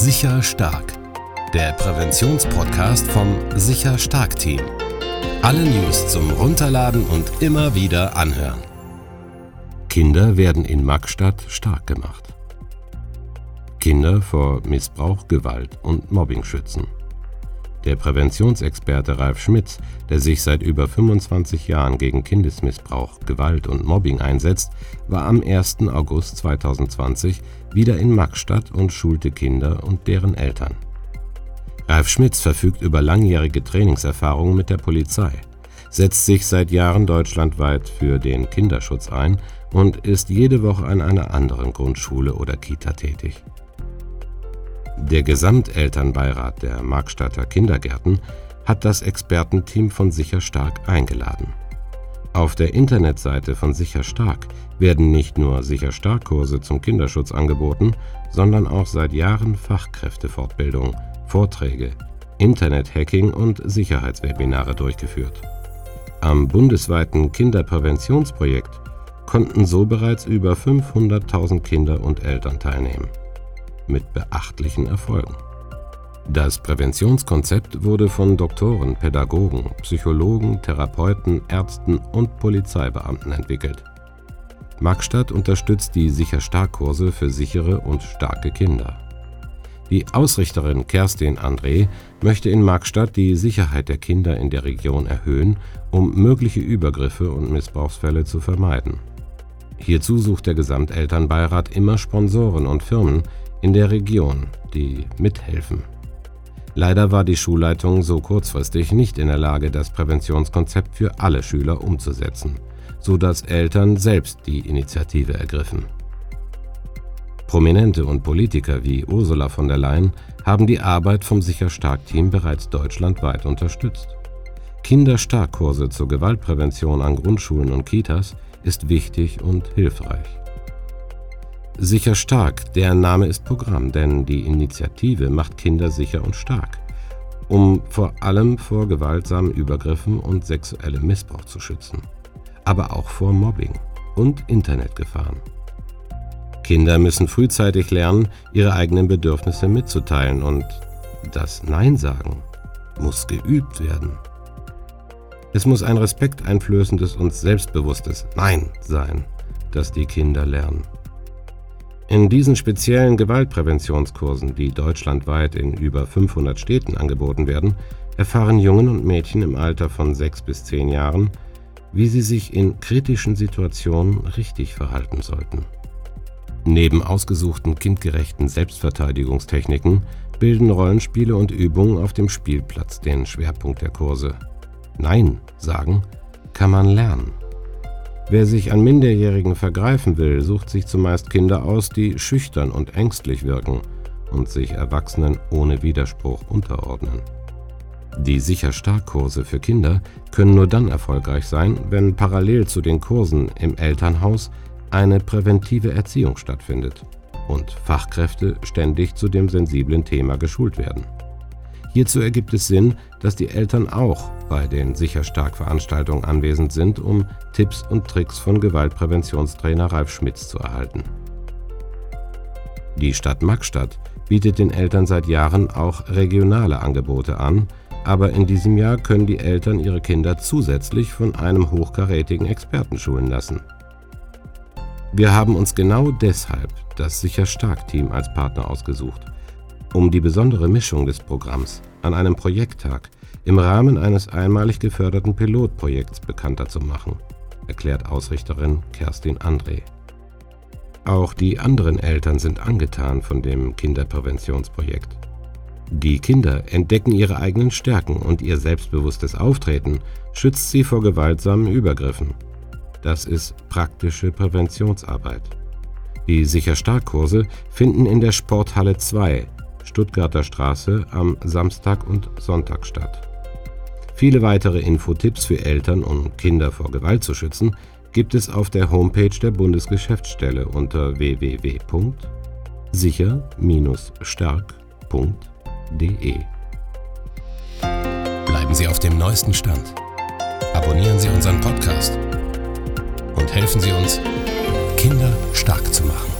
Sicher Stark, der Präventionspodcast vom Sicher Stark Team. Alle News zum Runterladen und immer wieder anhören. Kinder werden in Magstadt stark gemacht. Kinder vor Missbrauch, Gewalt und Mobbing schützen. Der Präventionsexperte Ralf Schmitz, der sich seit über 25 Jahren gegen Kindesmissbrauch, Gewalt und Mobbing einsetzt, war am 1. August 2020 wieder in Magstadt und schulte Kinder und deren Eltern. Ralf Schmitz verfügt über langjährige Trainingserfahrungen mit der Polizei, setzt sich seit Jahren deutschlandweit für den Kinderschutz ein und ist jede Woche an einer anderen Grundschule oder Kita tätig. Der Gesamtelternbeirat der Markstadter Kindergärten hat das Expertenteam von Sicher Stark eingeladen. Auf der Internetseite von Sicher Stark werden nicht nur Sicher Stark Kurse zum Kinderschutz angeboten, sondern auch seit Jahren Fachkräftefortbildung, Vorträge, Internet-Hacking und Sicherheitswebinare durchgeführt. Am bundesweiten Kinderpräventionsprojekt konnten so bereits über 500.000 Kinder und Eltern teilnehmen mit beachtlichen Erfolgen. Das Präventionskonzept wurde von Doktoren, Pädagogen, Psychologen, Therapeuten, Ärzten und Polizeibeamten entwickelt. Magstadt unterstützt die Sicher-Stark-Kurse für sichere und starke Kinder. Die Ausrichterin Kerstin André möchte in Magstadt die Sicherheit der Kinder in der Region erhöhen, um mögliche Übergriffe und Missbrauchsfälle zu vermeiden. Hierzu sucht der Gesamtelternbeirat immer Sponsoren und Firmen, in der Region, die mithelfen. Leider war die Schulleitung so kurzfristig nicht in der Lage, das Präventionskonzept für alle Schüler umzusetzen, so dass Eltern selbst die Initiative ergriffen. Prominente und Politiker wie Ursula von der Leyen haben die Arbeit vom Sicher-Stark-Team bereits deutschlandweit unterstützt. Kinderstarkkurse zur Gewaltprävention an Grundschulen und Kitas ist wichtig und hilfreich. Sicher stark, der Name ist Programm, denn die Initiative macht Kinder sicher und stark, um vor allem vor gewaltsamen Übergriffen und sexuellem Missbrauch zu schützen, aber auch vor Mobbing und Internetgefahren. Kinder müssen frühzeitig lernen, ihre eigenen Bedürfnisse mitzuteilen und das Nein sagen muss geübt werden. Es muss ein respekteinflößendes und selbstbewusstes Nein sein, das die Kinder lernen. In diesen speziellen Gewaltpräventionskursen, die deutschlandweit in über 500 Städten angeboten werden, erfahren Jungen und Mädchen im Alter von 6 bis 10 Jahren, wie sie sich in kritischen Situationen richtig verhalten sollten. Neben ausgesuchten kindgerechten Selbstverteidigungstechniken bilden Rollenspiele und Übungen auf dem Spielplatz den Schwerpunkt der Kurse. Nein sagen kann man lernen. Wer sich an Minderjährigen vergreifen will, sucht sich zumeist Kinder aus, die schüchtern und ängstlich wirken und sich Erwachsenen ohne Widerspruch unterordnen. Die Sicher-Stark-Kurse für Kinder können nur dann erfolgreich sein, wenn parallel zu den Kursen im Elternhaus eine präventive Erziehung stattfindet und Fachkräfte ständig zu dem sensiblen Thema geschult werden. Hierzu ergibt es Sinn, dass die Eltern auch bei den Sicher-Stark-Veranstaltungen anwesend sind, um Tipps und Tricks von Gewaltpräventionstrainer Ralf Schmitz zu erhalten. Die Stadt Magstadt bietet den Eltern seit Jahren auch regionale Angebote an, aber in diesem Jahr können die Eltern ihre Kinder zusätzlich von einem hochkarätigen Experten schulen lassen. Wir haben uns genau deshalb das Sicher-Stark-Team als Partner ausgesucht – um die besondere Mischung des Programms an einem Projekttag im Rahmen eines einmalig geförderten Pilotprojekts bekannter zu machen, erklärt Ausrichterin Kerstin André. Auch die anderen Eltern sind angetan von dem Kinderpräventionsprojekt. Die Kinder entdecken ihre eigenen Stärken und ihr selbstbewusstes Auftreten schützt sie vor gewaltsamen Übergriffen. Das ist praktische Präventionsarbeit. Die Sicher-Stark-Kurse finden in der Sporthalle 2 Stuttgarter Straße am Samstag und Sonntag statt. Viele weitere Infotipps für Eltern, um Kinder vor Gewalt zu schützen, gibt es auf der Homepage der Bundesgeschäftsstelle unter www.sicher-stark.de. Bleiben Sie auf dem neuesten Stand. Abonnieren Sie unseren Podcast und helfen Sie uns, Kinder stark zu machen.